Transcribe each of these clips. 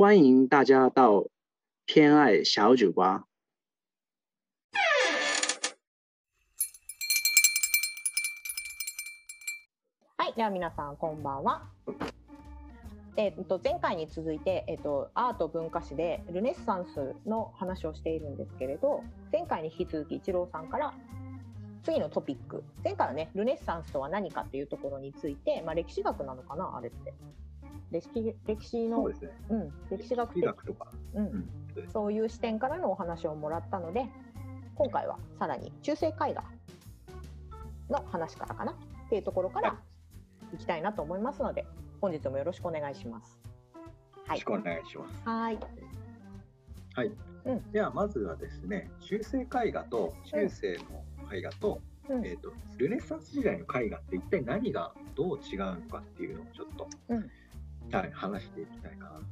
欢迎大家到偏爱小酒吧。はい、では皆さんこんばんは。えっと前回に続いて、えっとアート文化史でルネッサンスの話をしているんですけれど、前回に引き続き一郎さんから次のトピック、前回はねルネッサンスとは何かっていうところについて、まあ歴史学なのかなあれって。歴史歴史のね。うん歴史学とか。うんうん。そういう視点からのお話をもらったので今回はさらに中世絵画の話からかなっていうところからいきたいなと思いますので本日もよろしくお願いします。はいよろしくお願いします。はいはい。うんではまずはですね、中世絵画と中世の絵画と、うんえっ、とルネサンス時代の絵画って一体何がどう違うのかっていうのをちょっと、うんはい話していきたいかなと思い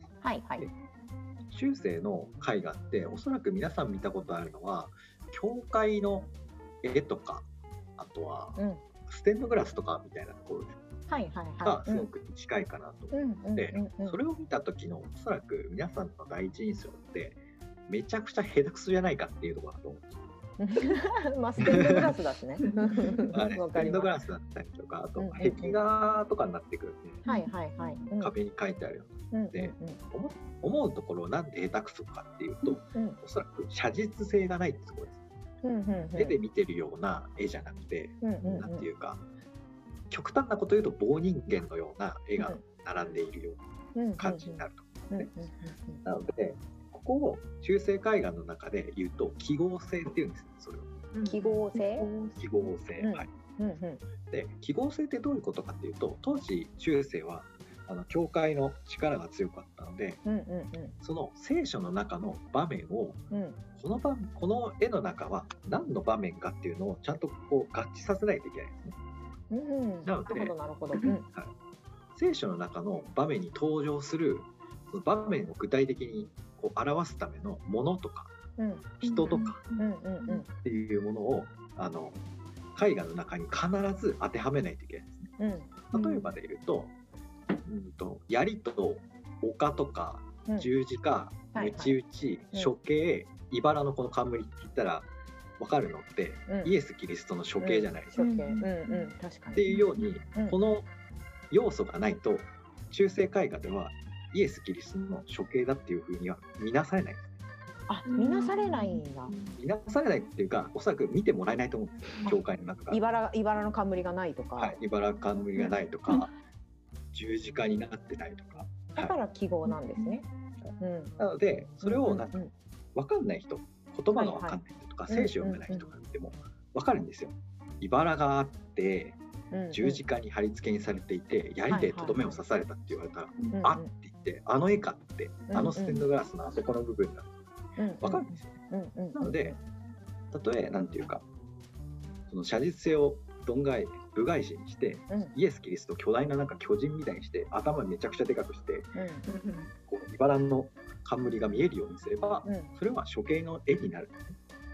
ます。はいはいで中世の絵画っておそらく皆さん見たことあるのは教会の絵とかあとはうんステンドグラスとかみたいなところはいはいがはいすごく近いかなと思うんうんでうんうんそれを見た時のおそらく皆さんの第一印象ってめちゃくちゃ下手くそじゃないかっていうところだと思うんですよ。まあステンドグラスだしね。あ ステンドグラスだったりとかあとうんうんうん壁画とかになってくるんで、す。はいはいはい。うん壁に書いてあるようんうんで思う思うところなんで下手くそかっていうとうんうんおそらく写実性がないってところです。うんうんうん絵で見てるような絵じゃなくて、うんうんうんなんていうか極端なこと言うと棒人間のような絵が並んでいるような感じになると。うんうんうんなのでここを中世絵画の中で言うと記号性っていうんですねそれを。うん記号性？記号性、うん。はい。うんうん。で記号性ってどういうことかっていうと当時中世はあの教会の力が強かったのでうんうんその聖書の中の場面をうん。うんこの場この絵の中は何の場面かっていうのをちゃんとこう合致させないといけないんですね。うんなのでなるほどなるほど。うん。はい、聖書の中の場面に登場するその場面を具体的にこう表すためのものとかうん。人とかうんうんうんっていうものをあの絵画の中に必ず当てはめないといけないんですね。うん。例えばで言うと,、うん、と槍と丘とかうん。十字架、はいはい。ムチ打ち、うん。処刑茨のこの冠って言ったら分かるのって、うん。イエス・キリストの処刑じゃないですか。っていうように、うん。この要素がないと中世絵画ではイエス・キリストの処刑だっていうふうには見なされないあ見なされないんだ。見なされないっていうかおそらく見てもらえないと思うんです教会の中から。茨茨の冠がないとか。はい、茨冠がないとか、十字架になってないとか、だから記号なんですね。うん。なのでそれをなんかうん分かんない人言葉が分かんない人とか、聖書読めない人が見ても分かるんですよ。茨があってうん十字架に貼り付けにされていて槍でとどめを刺されたって言われたら、あって言ってあの絵かってうんあのステンドグラスのあそこの部分だうんうん。分かるんですよ。うんうん。なのでたとえなんていうかその写実性を論外部外視にしてうん。イエス・キリストを巨大ななんか巨人みたいにして頭めちゃくちゃでかくしてうんこう茨の冠が見えるようにすればうそれは処刑の絵になる。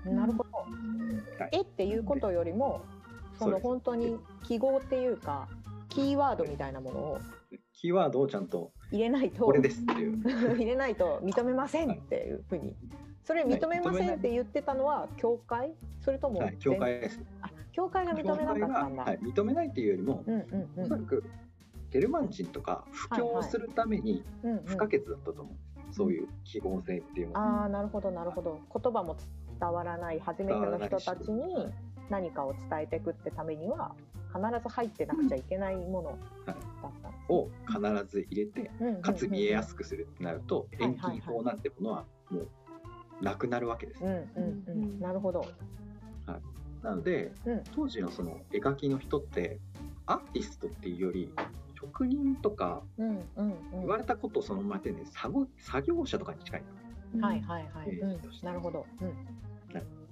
ん。なるほど。はい。絵っていうことよりもその本当に記号っていうかキーワードみたいなものをキーワードをちゃんと入れないとこれですっていう。入れないと認めませんっていうふうに。それ認めませんって言ってたのは教会？それともはい、教会です。あ教会が認めなかったんだ。はい、認めないっていうよりも、うんうんうんおそらくゲルマン人とか布教をするためにうんうん不可欠だったと思うんです、そういう記号性っていうのは。ああなるほどなるほど言葉も伝わらない初めての人たちに何かを伝えていくってためには必ず入ってなくちゃいけないものだったんですを必ず入れてかつ見えやすくするってなるとはいはい遠近法なんてものはもうなくなるわけです。うんうんうん。なるほど。なのでうん。当時のその絵描きの人ってアーティストっていうより職人とかうんうん言われたことをそのままやってね作業者とかに近いうんはいはいはい、うん、なるほど、うん、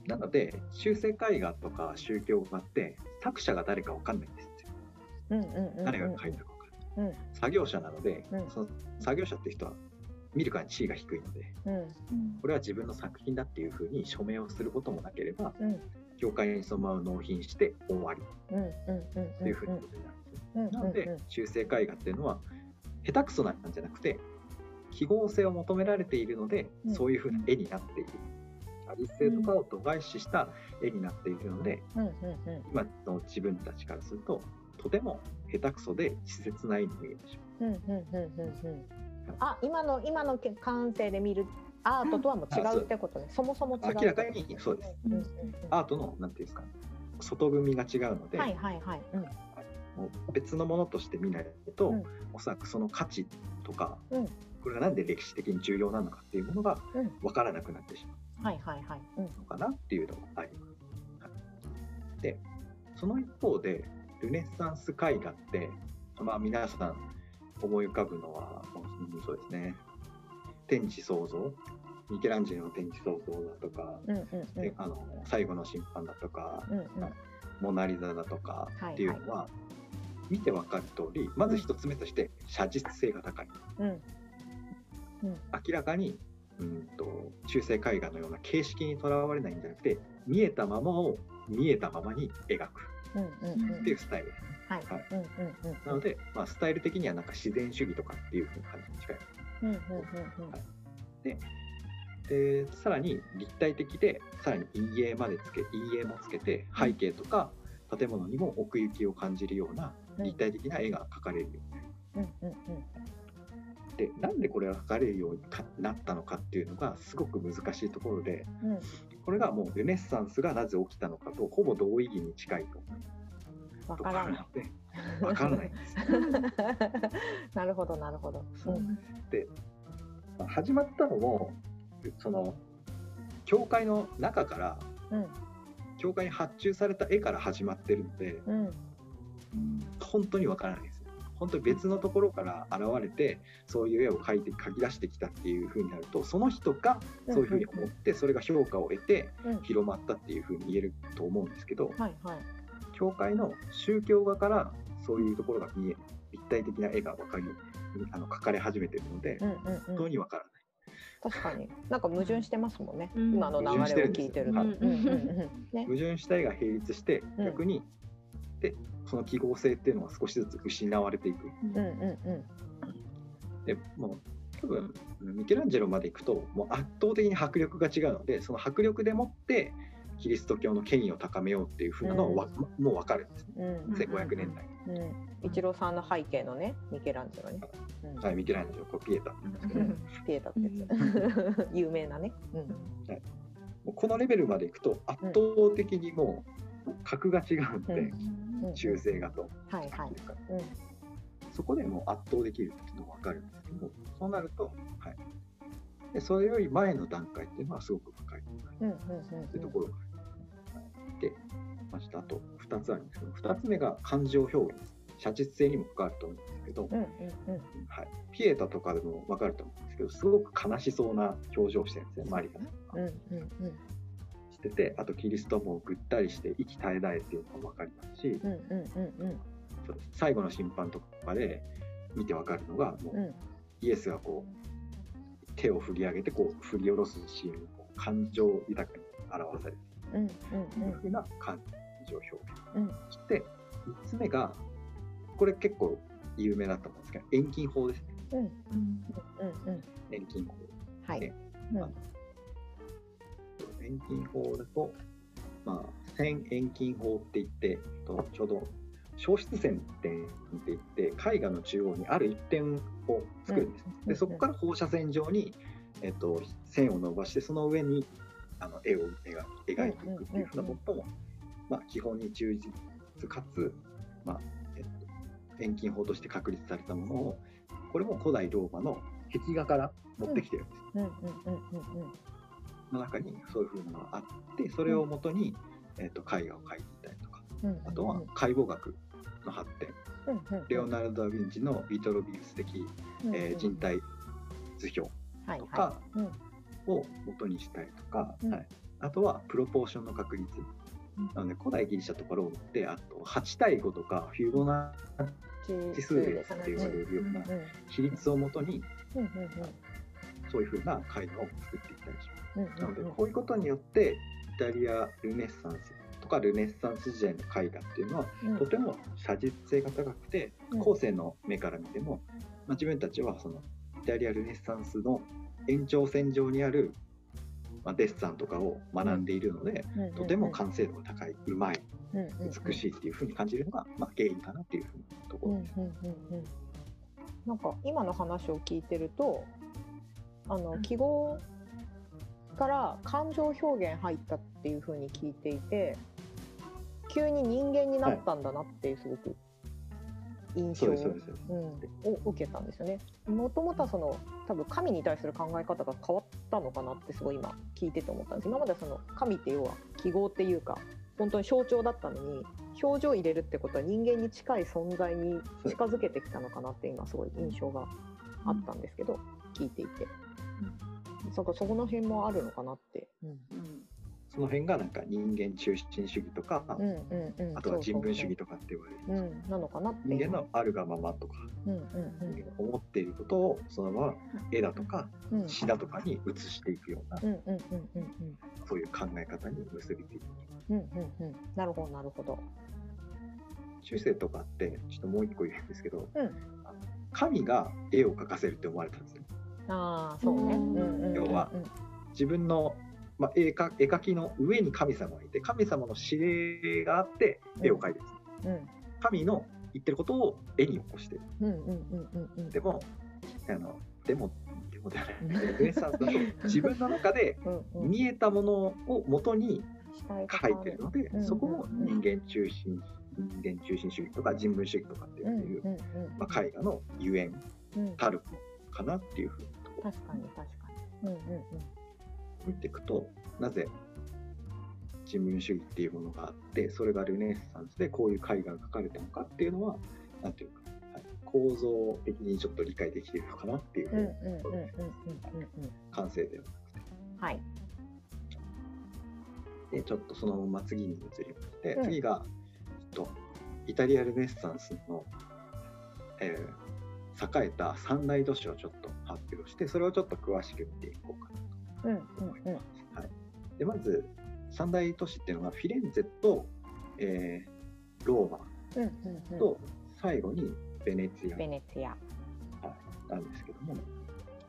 なので中世絵画とか宗教画って作者が誰かわかんないんですよ。うんうんうんうん。誰が描いたかわかんない。うん。作業者なので、うん。その作業者って人は見るからに地位が低いのでうん。これは自分の作品だっていうふうに署名をすることもなければうん。教会にそのまま納品して終わり。っていうふうにことになるんですなので中世絵画っていうのは下手くそなんじゃなくて記号性を求められているので、うん。そういうふうな絵になっている写実性とかを度外視した絵になっているので、うんうん今の自分たちからするととても下手くそで稚拙な絵に見えてしまう。うんうんうんうんうんあ今の今の感性で見るアートとはもう違うってことね。そもそも違う。明らかにそうです。うんうんうんアートのなんていうんですか外組が違うので、はいはいはい。うんもう別のものとして見ないと、うんおそらくその価値とか、うんこれがなんで歴史的に重要なのかっていうものがうん分からなくなってしまはいはいはい。うんうのかなっていうのがあります。はいでその一方でルネサンス絵画って、まあ、皆さん思い浮かぶのはうんそうですね。天地創造。ミケランジェロの天地創造だとか、うんうんうん。であの最後の審判だとか、うんうん。モナ・リザだとかはいっていうのは、見て分かる通りまず一つ目として写実性が高い。うん。うん。明らかにうんと中世絵画のような形式にとらわれないんじゃなくて見えたままを見えたままに描くっていうスタイル。はい。はい。うんうんうん。なので、まあ、スタイル的にはなんか自然主義とかっていう風な感じに近いう。んうんうんでさらに立体的でさらに陰影までつけ陰影もつけて背景とか建物にも奥行きを感じるようなうん。立体的な絵が描かれるようになる。うんうんうんでなんでこれが描かれるようにかなったのかっていうのがすごく難しいところでうん。これがもうルネッサンスがなぜ起きたのかとほぼ同意義に近いと。わからない。ろなので分からないんです。なるほどなるほど。そう。まあ始まったのもその教会の中からうん。教会に発注された絵から始まってるのでうん。本当に分からない本当に別のところから現れてそういう絵を描いて描き出してきたっていう風になるとその人がそういう風に思ってそれが評価を得てうん広まったっていう風に言えると思うんですけどはいはい。教会の宗教画からそういうところが見え立体的な絵が分かりあの描かれ始めてるので本うん。当に分からない。確かになんか矛盾してますもんね。うん今の流れを聞いてると。矛盾した絵が並立してうん逆に、でその記号性っていうのは少しずつ失われていく。うんうんうん。でもう多分ミケランジェロまで行くともう圧倒的に迫力が違うのでその迫力でもってキリスト教の権威を高めようっていうふうなのはわ、もう分かるんですねうん1500年代、うん。一郎さんの背景のねミケランジェロね。うんはい、ミケランジェロこれピエタって言うんですけど、もピエタってやつ。有名なね。うん。うこのレベルまで行くと圧倒的にもう格が違うんで、うん。中世画と、はいはい。うん。そこでもう圧倒できるっていうのが分かるんですけどそうなると、はい、でそれより前の段階っていうのはすごく深いうんうんうんというところがでましたあと2つあるんですけど2つ目が感情表現写実性にも関わると思うんですけど、うんうんはい、ピエタとかでも分かると思うんですけどすごく悲しそうな表情をしてるんですねマリがね。うんうんうんしててあとキリストもぐったりして息絶え絶えっていうのも分かりますし、うんうんうんうん。そうです最後の審判とかで見て分かるのがもう、うん。イエスがこう手を振り上げてこう振り下ろすシーンをこう感情豊かに表されてうんうん。いるというふうな感情表現。うんそして3つ目がこれ結構有名だと思うんですけど遠近法ですね。うん。うん。うん遠近法。はい。ねうん遠近法だと、まあ、線遠近法って言ってとちょうど消失線って言って絵画の中央にある一点を作るんです、うんでそこから放射線上に、えっと、線を伸ばしてその上にあの絵を描描いていくっていうふうなことも、まあ、基本に忠実かつ、まあえっと、遠近法として確立されたものをこれも古代ローマの壁画から持ってきてるんです。の中にそういうふうなのがあってそれをもとに、えー、と絵画を描いていたりとかうん。あとは解剖学の発展。レオナルド・ダ・ヴィンチのビトロビウス的、えー人体図表はいとかを元にしたりとか、うん。はい、あとはプロポーションの確率。なので古代ギリシャとかローマってあと8対5とかフィボナッチ数列って言われるようなうん比率をもとにうんうん。そういうふうな絵画を作っていったりします。なのでこういうことによってイタリアルネッサンスとかルネッサンス時代の絵画っていうのはうん。とても写実性が高くてうん。後世の目から見ても、まあ、自分たちはそのタリア・ルネッサンスの延長線上にある、まあ、デッサンとかを学んでいるので、うんとても完成度が高い、うまい、美しいっていうふうに感じるのが、まあ、原因かなっていうふうなところ。です。なんか今の話を聞いてるとあの記号から感情表現入ったっていう風に聞いていて急に人間になったんだなっていうすごく印象そうん、を受けたんですよね。もともとはその多分神に対する考え方が変わったのかなってすごい今聞いてて思ったんです。今まではその神って要は記号っていうか本当に象徴だったのに表情入れるってことは人間に近い存在に近づけてきたのかなって今すごい印象があったんですけど、聞いていて、そこそこの辺もあるのかなって。うん。その辺がなんか人間中心主義とか、うんうんうん、あとは人文主義ととかって言われる、うん、なのかなって人間のあるがままとか、うんうん人間が思っていることをそのまま絵だとかうん。うん詩だとかに移していくような、うんうんうんうんうん。そういう考え方に結びついていく。うんうんうん。なるほどなるほど。中世とかってちょっともう一個言うんですけど、うん。神が絵を描かせるって思われたんですよ。ああそうね。要は自分の、まあ、絵か絵描きの上に神様がいて神様の指令があって絵を描いてる。うん。神の言ってることを絵に起こしてる。うんうんうんうんうん。でもあのでもでもではない。ルネサンスだと自分の中で見えたものを元にしたいてるので、うんそこも人間中心人間中心主義とか人文主義とかってうんいう、まあ、絵画のゆえんうん。たるかなっていうふうなとこ。ろ確かに確かに。うんうんうん。見ていくとなぜ人文主義っていうものがあってそれがルネッサンスでこういう絵画が描かれたのかっていうのはなんていうか、はい、構造的にちょっと理解できているのかなっていうふうにうんうんうんうんうん完成ではなくはい。てでちょっとそのまま次に移りまして、うん。次が、えっと、イタリアルネッサンスの、えー栄えた三大都市をちょっと発表してそれをちょっと詳しく見ていこうかなうんうんうん。はい、でまず三大都市っていうのがフィレンツェと、えーローマ。うんうんうん。と最後にベネツィベネツィア。アなんですけども、ま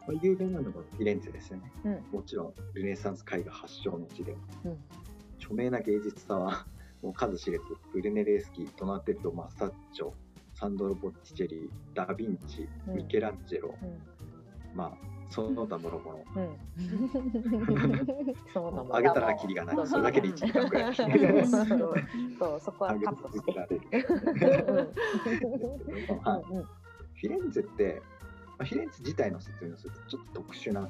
あ、有名なのがフィレンツェですよね。うん。もちろんルネサンス絵画発祥の地で。うん。著名な芸術家はもう数知れずブルネレースキードナテッロ・マッサッチョサンドロ・ボッティチェリダ・ヴィンチうん。ミケランジェロ、うん。まあその他もろもろう あげたらキリがない。それだけで1時間くらい。そう。そう。そこはカットして。られる。フィレンツェって、まあ、フィレンツェ自体の説明をするとちょっと特殊な、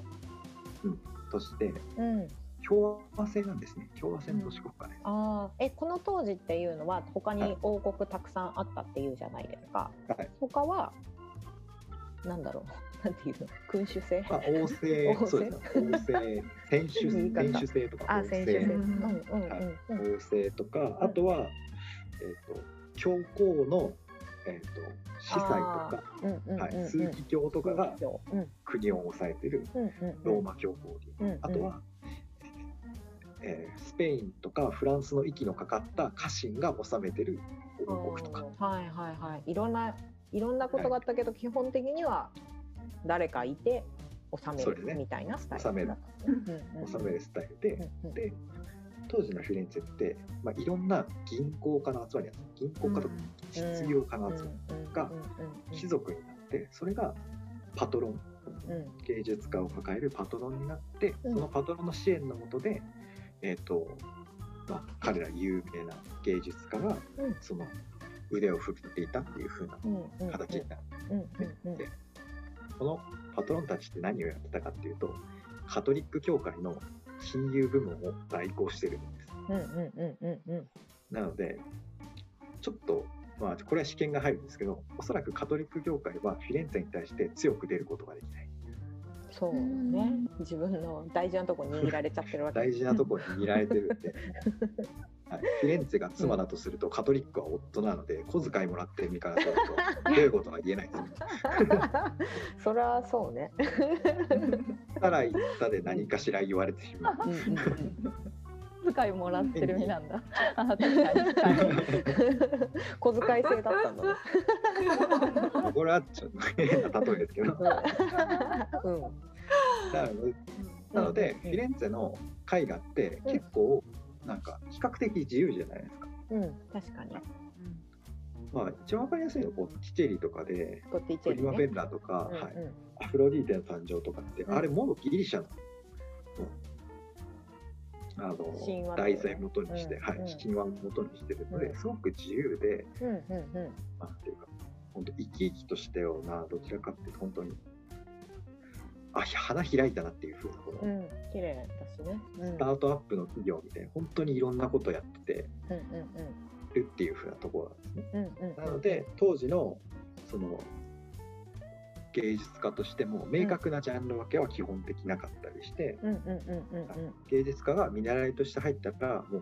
うん、都市でうん。共和制なんですね。共和制の都市国家ね、ああ、え、この当時っていうのは他に王国たくさんあったっていうじゃないですか。はい。他は。なんだろう。なんていうの、君主制？まあ、王政 王政王政 選手制とかあ、王政んうんうんうん。王政とかあとは、えっ、と教皇の、えっと司祭とか、うんうん枢機卿とかがうん。国を抑えてるうんうん。ローマ教皇で、うんうん。あとは、えースペインとかフランスの息のかかった家臣が治めてる王国とか、はいはいはい。いろんないろんなことがあったけど、基本的には誰かいて収めるみたいなスタイル。収める。治めるスタイルで、うんうん。で当時のフィレンツェって、まあ、いろんな銀行家の集まり銀行家とか実業家の集まりが貴族になってそれがパトロン。うん。うん芸術家を抱えるパトロンになって、うん。そのパトロンの支援のもとで、えーとまあ、彼ら有名な芸術家がうんその腕を振っていたっていう風な形になる。うんうんうんでこのパトロンたちって何をやってたかっていうとカトリック教会の金融部門を代行してるんです。なのでちょっとまあこれは試験が入るんですけどおそらくカトリック教会はフィレンツェに対して強く出ることができないそうね。自分の大事なとこ握られちゃってるわけ。大事なところに見られてるんで、はい、フィレンツェが妻だとするとカトリックは夫なので小遣いもらってる身からするとどういうことが言えないですね。そりゃそうね。たら言ったで何かしら言われてしまう。うんうんうん遣いもらってる身なんだ。あ確か。小遣い制だったんだね。これはちょっと変な例えですけど。うん。なのでなので、うんフィレンツェの絵画って結構なんか比較的自由じゃないですか。うん、確かに。まあ一番わかりやすいのはボッティチェリとかで、スコッティチプリマェリね。ベッラとか、アフロディーテの誕生とかって、うんあれもろギリシャの、うんあの題材元にして、うんはい、うん神話を元にしてるので、うんすごく自由で、うんうんうんなんていうか、本当生き生きとしたような、どちらかって本当に、あ、花開いたなっていうふうな、この、うん、綺麗だしね。うんスタートアップの企業みたいな、本当にいろんなことやっててうんうんるっていうふうなところなんですね。うんうんうん。なので、当時の、その、芸術家としても明確なジャンル分けは基本的なかったりして、芸術家が見習いとして入ったらもう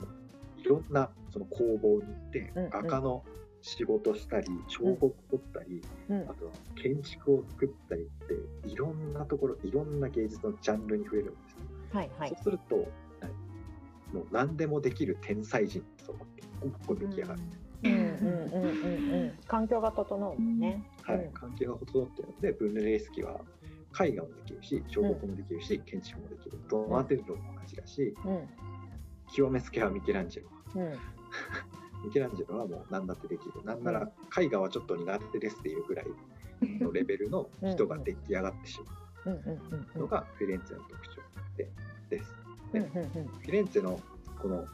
いろんなその工房に行って画家の仕事したり彫刻取ったり、うん。うん。あとは建築を作ったりっていろんなところいろんな芸術のジャンルに増えるんですよ、はいはい。そう。すると、はい。もう何でもできる天才人とかってここ出来上がる、うん。環境が整うもんね。はいうん関係が整っているのでブンデレイスキは絵画もできるし彫刻もできるし、建築もできるドナテルロも同じだし、うん。極めつけはミケランジェロうん。ミケランジェロはもう何だってできる。なんなら絵画はちょっと苦手ですっていうぐらいのレベルの人が出来上がってしまう。のがフィレンツェの特徴でです。フィレンツェのこの、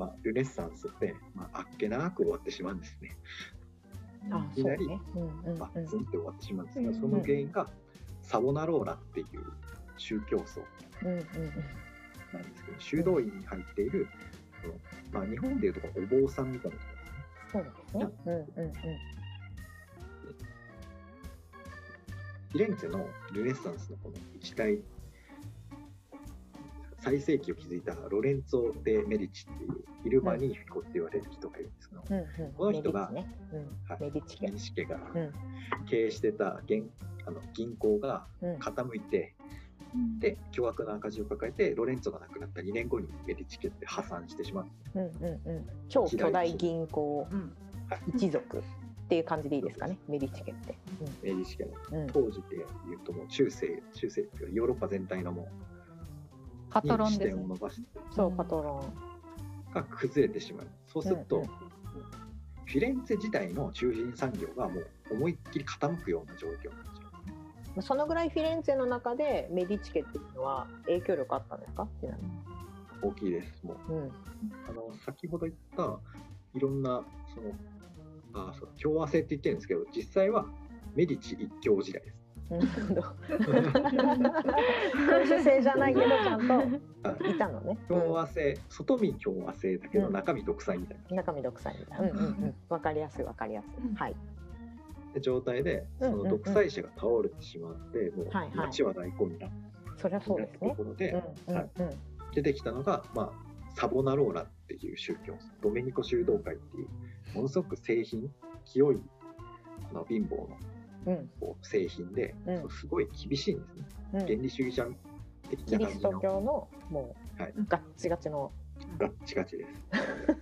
まあ、ルネッサンスって、まあ、あっけなく終わってしまうんですね。あいきなりね。うんうんまあ、うんツンって終わってしまうんですが、うんその原因がサボナローラっていう宗教層うんうんなんですけど、修道院に入っている、まあ、日本でいうとお坊さんみたいな。そうですね。うんうんうんフィレンツェのルネッサンスのこの一代最盛期を築いたロレンツォ・デ・メディチっていうイルマニーフィコって言われる人がいるんですけど、うんうん。この人がメディチね。うんはいメディチ家がうん経営してた銀あの銀行がうん傾いて、で巨額の赤字を抱えてロレンツォが亡くなった2年後にメディチ家って破産してしまううんうんうん。超巨大銀行うん一族っていう感じでいいですかね。メディチ家って。メディチ家のうんうん当時で言うともう中世中世っていうかヨーロッパ全体のもパうに視トロンですね点を伸ばしてそうパトロが崩れてしまうそうすると、うんうんフィレンツェ自体の中心産業がもう思いっきり傾くような状況になっちゃうんですねン。そのぐらいフィレンツェの中でメディチ家っていうのは影響力あったんですか？ちなみに。大きいですもううんあの先ほど言ったいろんなそのあそう共和制って言ってるんですけど実際はメディチ一強時代です。なるほど。君主制じゃないけどちゃんとはいいたのね。共和制、外見共和制だけどうん中身独裁みたいうん中身独裁みたいな。うんうんうん。わかりやすいわかりやすい。はい。な状態でその独裁者が倒れてしまってもう街は大混乱そりゃそうですね。ころでうんうんはいうん。出てきたのが、まあ、サボナローラっていう宗教ドメニコ修道会っていうものすごく製品清いあの貧乏のうんこう製品で、うんそうすごい厳しいんですね。うん。原理主義者的キリストな感じの教のもうはいガッチガチのガッチガチです。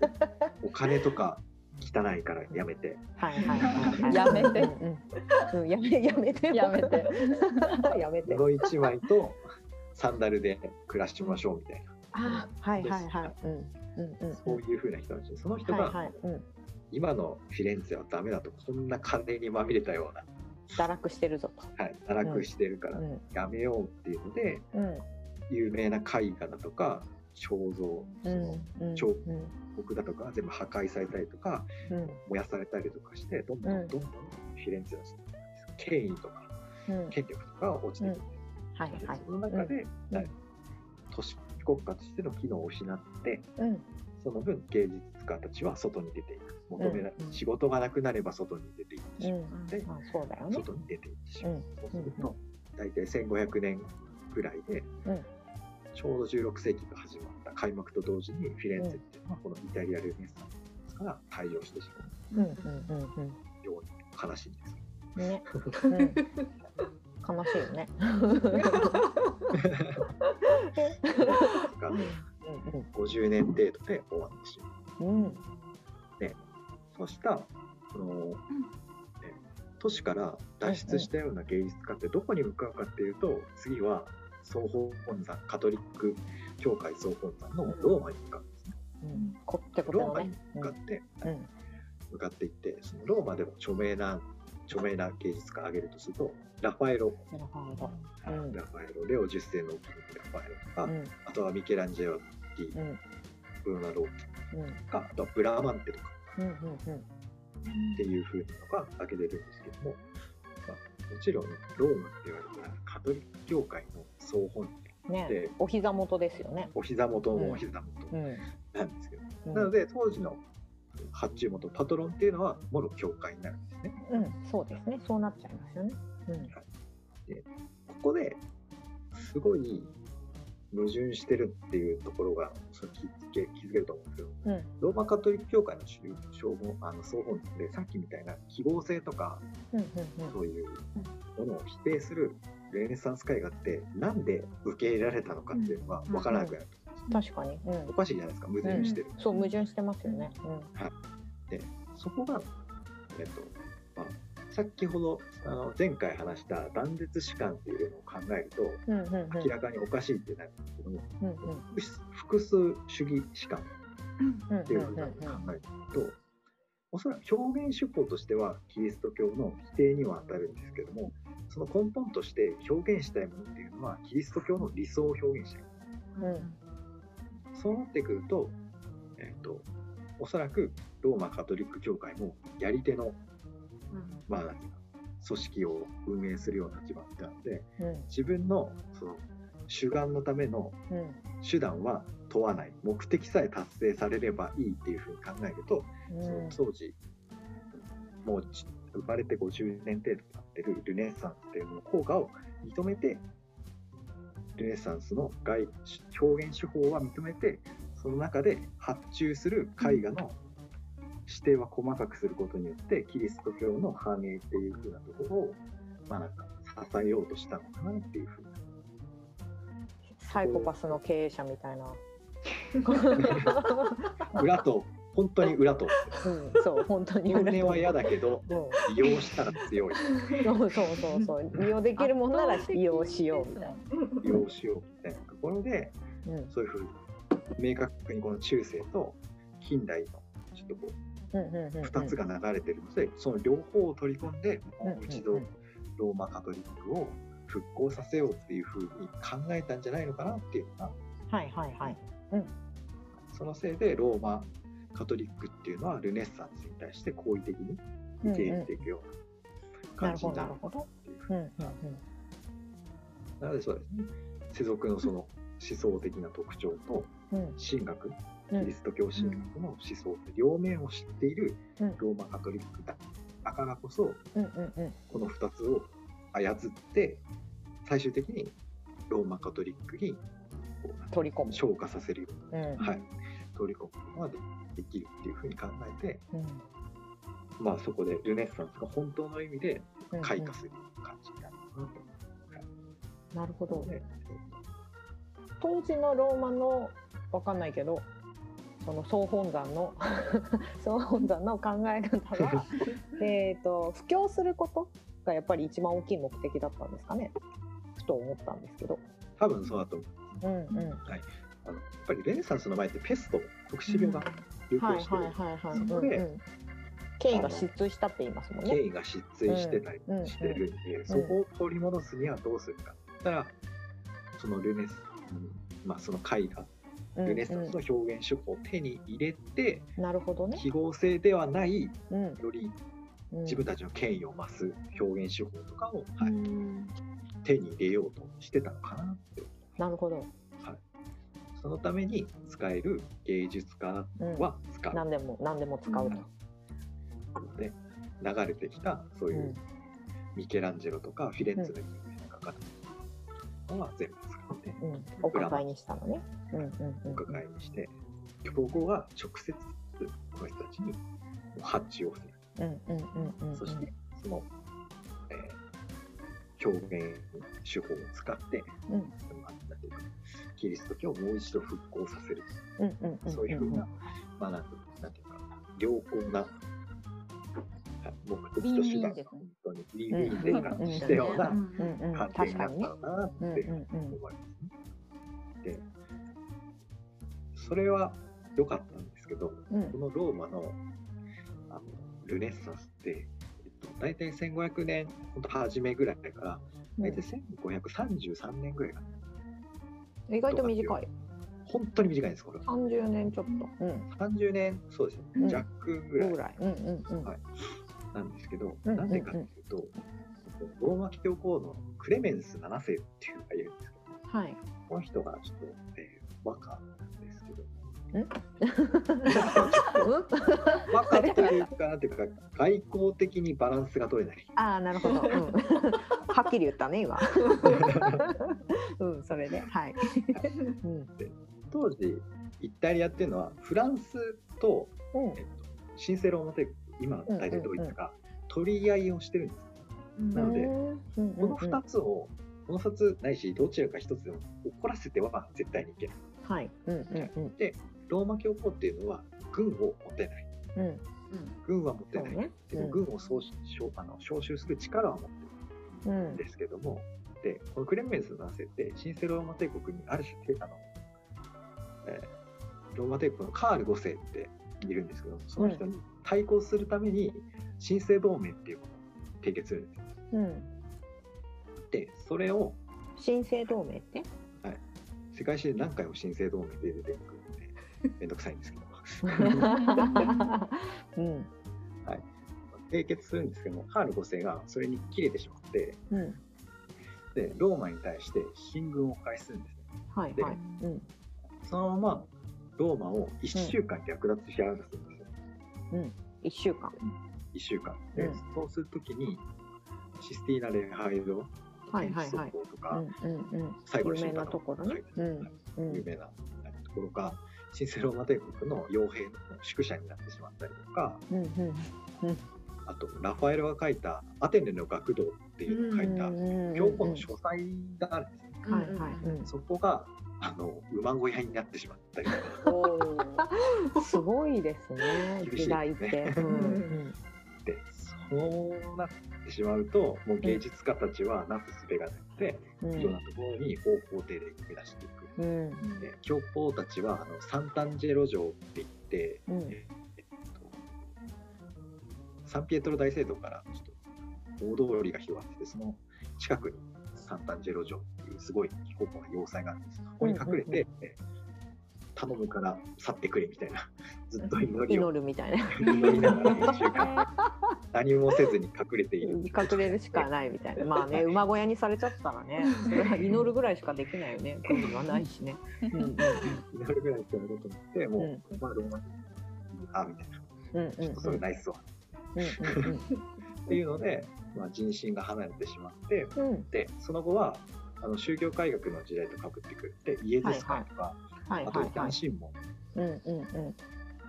お金とか汚いからやめて、はいはいはいはい。やめてうんやめやめてやめて。やめて。布一枚とサンダルで暮らしましょうみたいな、あはいはいはい。うんうんうん。そういう風な人たちで、その人がはいはい。うん。今のフィレンツェはダメだと、こんな金にまみれたような、堕落してるぞと。はい、堕落してるからうんやめようっていうので、うん。有名な絵画だとか、肖像、彫うん刻だとか全部破壊されたりとか、うん。燃やされたりとかして、どんどうん。んどんどんフィレンツェの権威とかうん。権力とかが落ちていく。ん。ではいはい。その中で、都市国家としての機能を失って、うんその分芸術家たちは外に出ていく。求めらうん仕事がなくなれば外に出ていってしまうので、まあそうだよね。外に出ていってしまう。うんそうすると、大体1500年ぐらいで、うんちょうど16世紀が始まった開幕と同時にフィレンツェっていうのは、このイタリア・ルネッサンスから退場してしまうんうんうんうように悲しいんです。うん。ね。うん悲しいよね。がうんうん。50年程度で終わってしまう。うん。そうしたその、え都市から脱出したような芸術家ってどこに向かうかっていうと次は総本山カトリック教会総本山のローマに向かうんですね。うん。こってことのね。ローマに向かって、うん。向かっていってそのローマでも著名な著名な芸術家を挙げるとするとラファエロ、なるほどうんラファエロレオ10世のラファエロとか、うん。あとはミケランジェロティ、うん。ブルーナ・ローうん。とかあとはブラーマンテとか。うんうんっていう風なのが挙げれるんですけども、まあ、もちろんローマって言われたらカトリック教会の総本でお膝元ですよね。お膝元うんもお膝元うん。なんですけど、うん。なので当時の発注元パトロンっていうのはもろ教会になるんですね。うんそうですね。そうなっちゃいますよね。うん。ここですごい矛盾してるっていうところがそれ気づけ気づけると思うんですけどうん。ローマカトリック教会の主称号あの総本でさっきみたいな記号性とかうんうんそういうものを否定するルネサンス絵画ってなんで受け入れられたのかっていうのは分からなくなる、うん確かに。うん。おかしいじゃないですか。矛盾してる、そう矛盾してますよね。そこが、えっとまあ、先ほどあの前回話した断絶史観っていうのを考えるとうんうんうん。うん明らかにおかしいってなるんですけども、うんうん。複数主義史観うんっていうふうなのを考えると、おそらく表現手法としてはキリスト教の否定には当たるんですけどもその根本として表現したいものっていうのはキリスト教の理想を表現したいうんそうなってくると,、えっとおそらくローマカトリック教会もやり手の、まあ、組織を運営するような立場なのでうん。自分のその主眼のためのうん。手段は問わない。目的さえ達成されればいいっていうふうに考えると、その当時もうち生まれて50年程度経ってるルネサンスっていうのの効果を認めてルネサンスの外表現手法は認めてその中で発注する絵画の指定は細かくすることによってキリスト教の繁栄っていうふうなところをまあなんか支えようとしたのかなっていうふうな。サイコパスの経営者みたいな。裏と本当に裏と。うんそう本当に本音は嫌だけどうん利用したら強い。そうそうそうそう。利用できるもんなら利用しようみたいな。利用しようみたいなところでうん。そういうふうに明確にこの中世と近代のちょっとこう2つが流れてるのでその両方を取り込んでうんうんうん。もう一度ローマカトリックを復興させようっていうふうに考えたんじゃないのかなっていうのが。はいはいはい。そのせいでローマカトリックっていうのはルネッサンスに対して好意的に受け入れていくような感じになる。どなるほど。っていうふううんうん。なのでそうですね。世俗のその思想的な特徴とうん。うん。神学うんキリスト教神学の思想って両面を知っているうん。ローマカトリックだだからこそこの2つを操って最終的にローマカトリックに取り込む。昇華させるよううん。な、はい、取り込むことがでできるっていうふうに考えて、うん。まあ、そこでルネッサンスが本当の意味でうん開花する感じになるかなと。なるほど。思う。ので、当時のローマのわかんないけど。その総本山の 総本山の考え方は えっと布教することがやっぱり一番大きい目的だったんですかねふと思ったんですけど。多分そうだと思う。うんうん。あのやっぱりルネサンスの前ってペスト特殊病が流はい行してる、はいはいはい。そこでうんうん権威が失墜したって言いますもんね。権威が失墜してたりしてるんで、そこを取り戻すにはどうするかって言ったら、そのルネス、うんまあ、その絵画、ルネサンスの表現手法を手に入れて、うんなるほどね。記号性ではない、うんよりうん自分たちの権威を増す表現手法とかを、はいうん手に入れようとしてたのかなって。なるほど。そのために使える芸術家は使う。何でも何でも使うと。で流れてきたそういう、うんミケランジェロとかフィレンツェの有名な画家たちは全部使ってうん。お抱えにしたのね。うんうんうん。お抱えにして競合は直接この人たちに発注をする、うんうんうんうんうん。そしてその、えー表現手法を使って、うんんていうかキリスト教をもう一度復興させる、うんうんうんそういうふうな、まあなんてなんていうか良好なはい目的と手段が本当にウィンウィンで感じたような関係になったのかなって思いますね。で、それは良かったんですけど、うん。このローマのあのルネッサンスって、えっと、大体1500年、本当初めぐらいから、大体1533年ぐらいかな。意外と短い。本当に短いんです、これ。は。30年ちょっと。うん。30年、そうですうん。ね、弱ぐらい。ぐらい。うんうんうん。はいなんですけど、うんなぜかっていうと、ローマ教皇のクレメンス7世っていうのがいるんですけど、はい。この人がちょっと、えー、和歌なんですけど、うん和歌というか、なんていうか、外交的にバランスが取れない。ああなるほど、うん、はっきり言ったね今。うんそれで。はい、うん。当時、イタリアっていうのは、フランスと、うん。えっと、シンセローマ帝国、今、大体ドイツが取り合いをしてるんです。なのでうんこの2つを、この2つないし、どちらか1つでも怒らせては絶対にいけない。はいうんうんで、ローマ教皇っていうのは、軍を持てない。うんうん軍は持てない。ねでも軍を総称あの招集する力は持ってる。うんですけども、で、このクレメンスの男性って、新生ローマ帝国にある種、あの、えーローマ帝国のカール5世っているんですけど、その人に対抗するために、新生同盟っていうものを締結するんですよ。うん。で、それを新生同盟って？世界史で何回も新生同盟で出てくるんで、めんどくさいんですけど、うん。締結するんですけども、カール5世がそれに切れてしまって、うん。で、ローマに対して進軍を開始するんですね。ではいはい。うん。そのままローマを1週間略奪し合わせるんですよ。うん。一週間。1週間。で、うん。そうするときに、システィーナ・レハイド、はいはいはい。とか、うんうんうん。最後の有名なところね。うんうん。有名なところが、新生ローマ帝国の傭兵の宿舎になってしまったりとか、うんうんあと、ラファエロが書いたアテネの学童っていうのを書いた、教皇の書斎があるんですね。そこが、あの、馬小屋になってしまったりすごいですね時代って。で、そうなってしまうと、もう芸術家たちはなすすべがなくて、うん。いろんなところに方法定で目指していく。うん。で教皇たちはあのサンタンジェロ城って言って、うん。えっと、サンピエトロ大聖堂からちょっと大通りが広がってて、その近くにサンタンジェロ城っていうすごい非公開な要塞があるんです。そこに隠れて、頼むから去ってくれみたいな、ずっと祈りを祈るみたいな。祈りながら一週間何もせずに隠れている。隠れるしかないみたいな。まあね馬小屋にされちゃったらねそれは祈るぐらいしかできないよね。国はないしね。うんうん祈るぐらいしかやろうと思って、もう、うん。まあローマあみたいな、うんうんちょっとそれナイスわ。うんうんっていうので、まあ、人心が離れてしまって、うんうん。で、その後は、あの宗教改革の時代とかぶってくる。って、イエズス会とか、はいあと異はいはい。端審問、うんうんうん。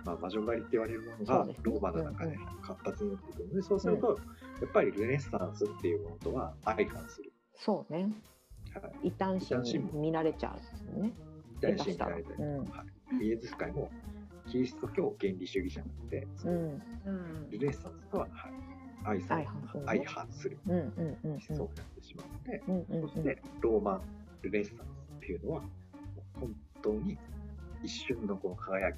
まあ、魔女狩りって言われるものがローマの中で活発になってくるので、そうすると、やっぱりルネッサンスっていうものとは相反する。そうね。はい。異端心に見られちゃうね。大神見られたり、うん。はい、イエズス会もキリスト教原理主義者なので、そのうん。うんルネッサンスとは、はい、相相反するね。相反する。うんうんうんうん。思想になってしまうので、うんうんうん。そしてローマルネッサンスっていうのは本当に一瞬のこの輝き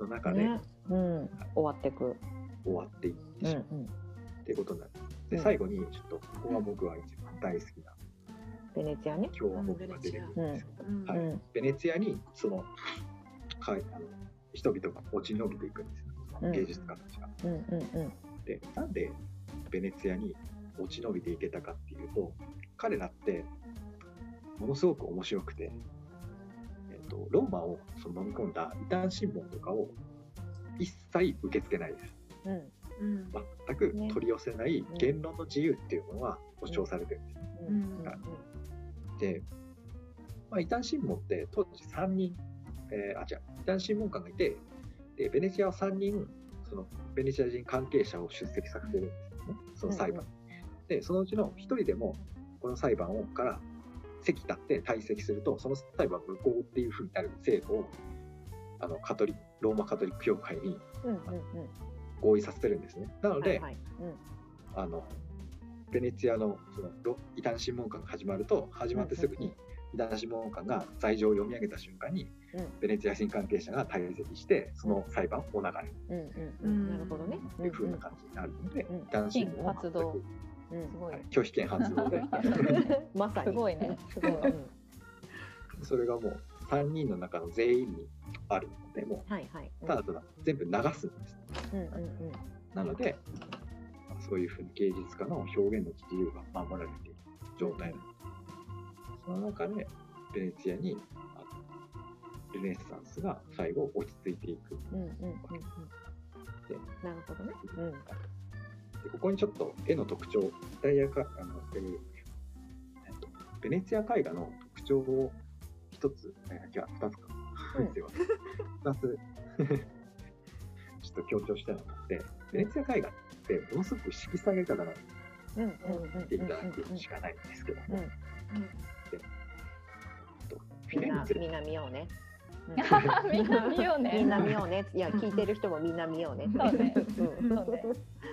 の中でね。うん。終わってく。終わっていってう。んしまうっていうことになる。でうん。最後にちょっとここが僕は一番大好きなベネチアね。共和国が出てくるんですけど、うん。はい。うんベネツィアにそのはいあの人々が落ち延びていくんですよ、うん。芸術家たちが。うんうんうんでなんでベネツィアに落ち延びていけたかっていうと彼らってものすごく面白くて、えっとローマをその飲み込んだ異端審問とかを一切受け付けないです。うん。うん。全くね取り寄せない言論の自由っていうものは保障されてるんです、うん。うん。で、まあ、異端審問って当時3人、えーあ違う異端審問官がいてでベネチアは3人そのベネチア人関係者を出席させてるんですよね。その裁判。に、でそのうちの1人でもこの裁判をから席立って退席するとその裁判無効っていうふうになる制度をあのカトリローマカトリック教会に合意させてるんですね。なので、あのベネツィアのそのロ異端審問官が始まると始まってすぐに異端審問官が罪状を読み上げた瞬間にうんベネツィア人関係者が退席してその裁判を流れるうんうん。うん。なるほどね。というふうな感じになるので、うん異端審問は全くうんうんすごいはい。拒否権発動。で まさに。すごいね。すごい。うん。それがもう3人の中の全員にあるのでもはいはい。うただただ全部流すんです。うんうんうん。なので、まあそういうふうに芸術家の表現の自由が守られている状態なんです。その中で、ベネツィアにルネッサンスが最後落ち着いていく。うんうんうんうん。なるほどね。うんでここにちょっと絵の特徴、かあの、えーえっとベネツィア絵画の特徴を一つ、えー、違う、二つか。うんつ ちょっと強調したいのがあって、ベネツィア絵画ってものすごく色彩豊かな見ていただくしかないんですけども、うんうんフィレンツェみんな見ようね。みんな見ようねみんな見ようね。いや聞いてる人もみんな見ようね。そうねうんそうね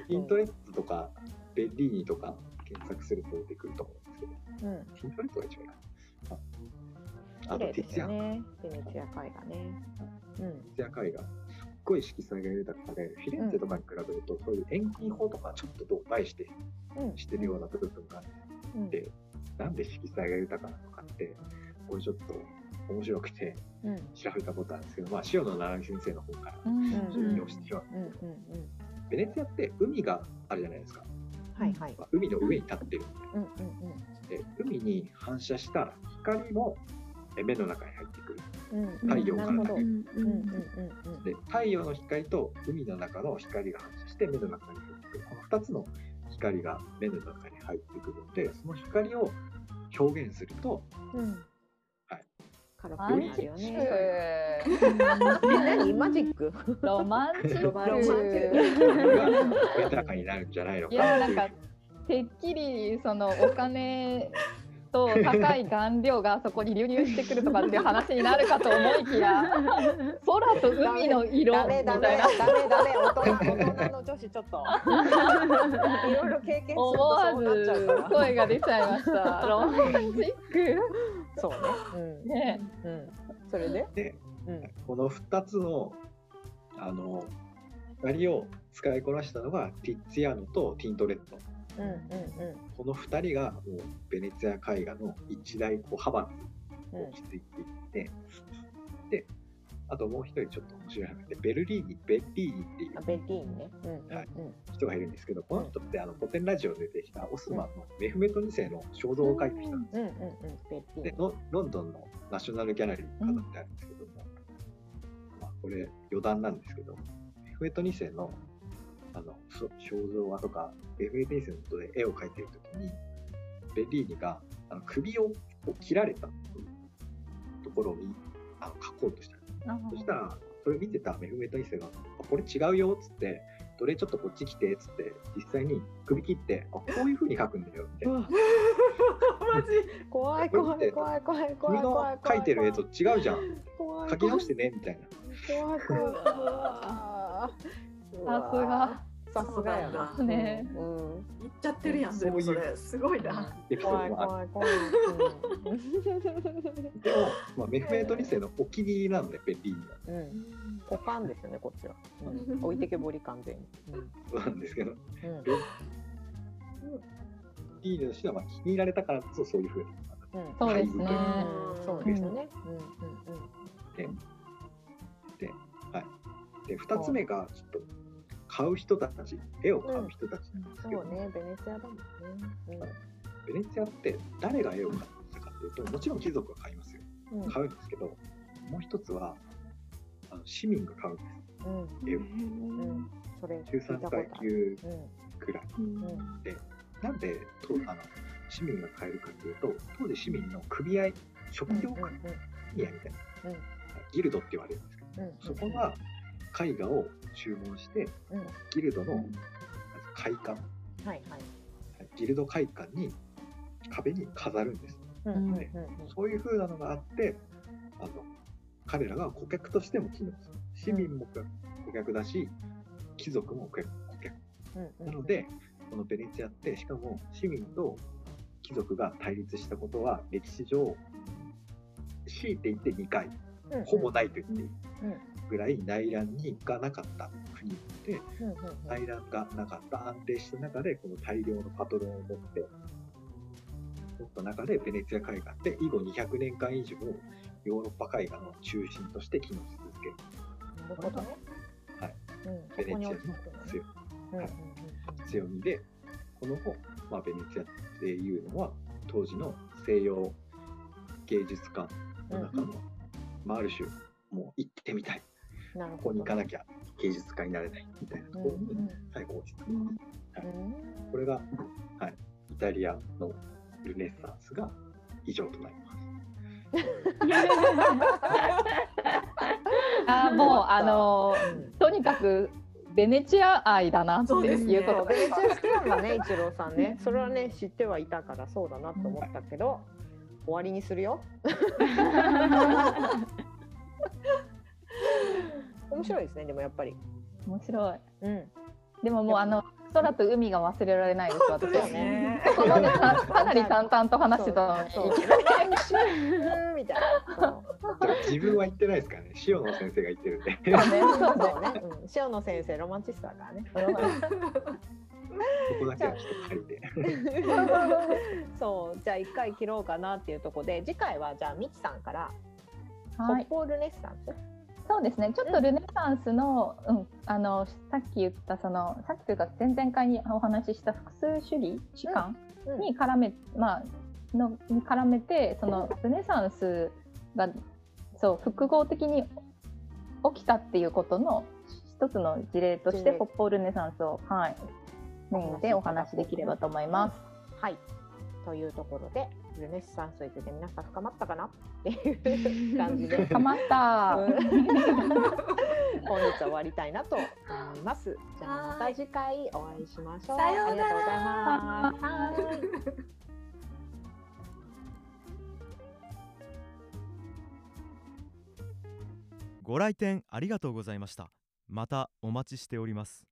ピントレットとかベッリーニとか検索すると出てくると思うんですけど、うん。ピントレットが一番いいな。あとティツィアン、よね。ベネチア絵画ね。うん。ティツィアン絵画、すっごい色彩が豊かで、フィレンツェとかに比べると、そういう遠近法とかちょっと度外してうん。してるような部分があるうん。でなんで色彩が豊かなのかって、これちょっと面白くてうん。調べたことあるんですけど、まあ、塩野七海先生の方からうんうん引用してしまう。うんうんうん。ベネツィアって海があるじゃないですか。はいはい。まあ海の上に立ってる。うんうんで海に反射した光もえ目の中に入ってくる。うん。うん。太陽からなるほど。だけうんうんうんうん。で太陽の光と海の中の光が反射して目の中に入ってくる。この2つの光が目の中に入ってくるので、その光を表現すると、うん。よマジッね。何？マジック？ロマンチッロマンチック。豊かになるんじゃないのかいやなんかてっきりそのお金と高い顔料がそこに流入してくるとかっていう話になるかと思いきや 空と海の色ダみメダメたいな。ダメダメ大人大人の女子ちょっと。いろいろ経験すると思わそうなっちゃうずから。声が出ちゃいました。ロマンチックそうね。うん。ねうん。それで？で、うん。この2つのあの光を使いこなしたのがティッツィアーノとティントレット。うんうんこの2人がもうベネツィア絵画の一大こう派閥うんを築いていって、で、あともう一人ちょっと面白いのがいて、ベルリーニ、ベッリーニっていうあ、ベッリーンね。うん。はい。人がいるんですけど、この人ってあの古典ラジオで出てきたオスマンのメフメト2世の肖像を描いてきたんですうんうんうん。でロロンドンのナショナルギャラリーに飾ってあるんですけども、まあ、これ余談なんですけどメフメト2世のあのそ肖像画とかメフメト2世のことで絵を描いてる時にベリーニがあの首を切られたところを見あの描こうとしたそしたらそれ見てたメフメト2世が「あこれ違うよ」っつって「どれちょっとこっち来て」っつって実際に首切って「あこういう風に描くんだよ」みたいな。怖い怖い怖い怖い怖君のい怖い。描いてる絵と違うじゃん怖い書き直してねみたいな。怖い怖い怖い。さすがさすがやな。ねうん。言っちゃってるやん、そういうでもそれ。すごいな。エピソ怖い怖い怖い。る。でも、まあ、メフメト2世のお気に入りなので、ベッリーニは。うん。うん。おかんですよねこっちは。うん置いてけぼり完全に。そうなんですけど、うん。ベッリーニとしてはまあ気に入られたからこそそういうふうに。うん。そうですねうんそうですよね。うんうんで、はい。で、2つ目が、ちょっと、買う人たち、絵を買う人たちなんですうん。けど、そうねベネツィアだもんね。ベネツィアって誰が絵を買ったかっていうと、もちろん貴族が買いますよ。うん。うん。買うんですけど、もう一つは、あの市民が買うんです。うん。絵を。うん。それ聞中いた3ことある。階級うん。くらい。うん。なんでとあの市民が買えるかというと、当時市民の組合、職業組合みたいな、うんギルドって言われるんですけど、うん。そこが絵画を注文して、うん。ギルドの開館、はいはい。ギルド会館に壁に飾るんです。うんうんうんそういう風なのがあって、あの彼らが顧客としても機能する。市民も顧客だし、貴族も顧客。うんうんなので、このベネチアって、しかも市民と貴族が対立したことは、歴史上、強いて言って2回、うんうんほぼないと言っていいうんぐらい内乱にがなかった国で、内乱がなかった安定した中で、この大量のパトロンを持って、持った中で、ベネツィア海岸って以後200年間以上、ヨーロッパ海岸の中心として機能し続ける。なるほどね。はい。うん、そベネチアの強はい強みで、この後、まあ、ベネチアっていうのは、当時の西洋芸術館の中の、まあ、ある種、もう行ってみたい。うんなるここほど。に行かなきゃ芸術家になれないみたいなところにうん最後落ち着く。うんこれが、はい、イタリアのルネッサンスが以上となります。あーもうあのうんとにかくベネチア愛だなっていうことそうベネチア好きなんだね、一郎さんね。それはね、知ってはいたからそうだなと思ったけど、終わりにするよ。面白いですね、でもやっぱり。面白いうん。でももうあの空と海が忘れられないです私は本当ですねここまでか かなり淡々と話してたのにそうそうみたいな。自分は言ってないですからね、塩野先生が言ってるんで。そうねそうそうねね、うん、塩野先生ロマンチストだからね。ここだけはちょっと借りて。そう、じゃあ一回切ろうかなっていうところで、次回はじゃあみちさんから、はい北方ルネッサンス。そうですね。ちょっとルネサンスの,、うん、あのさっき言ったそのさっきというか前々回にお話しした複数主義主観うん。に絡め、まあのに絡めてそのルネサンスがそう複合的に起きたっていうことの一つの事例として北方ルネサンスを、はい、メインでお話しできればと思います。はい。というところで、ルネッサンスについて皆さん深まったかなっていう感じで。かまった、うん本日は終わりたいなと思います。じゃあまた次回お会いしましょう。さようならありがとうございます。はいご来店ありがとうございましたまたお待ちしております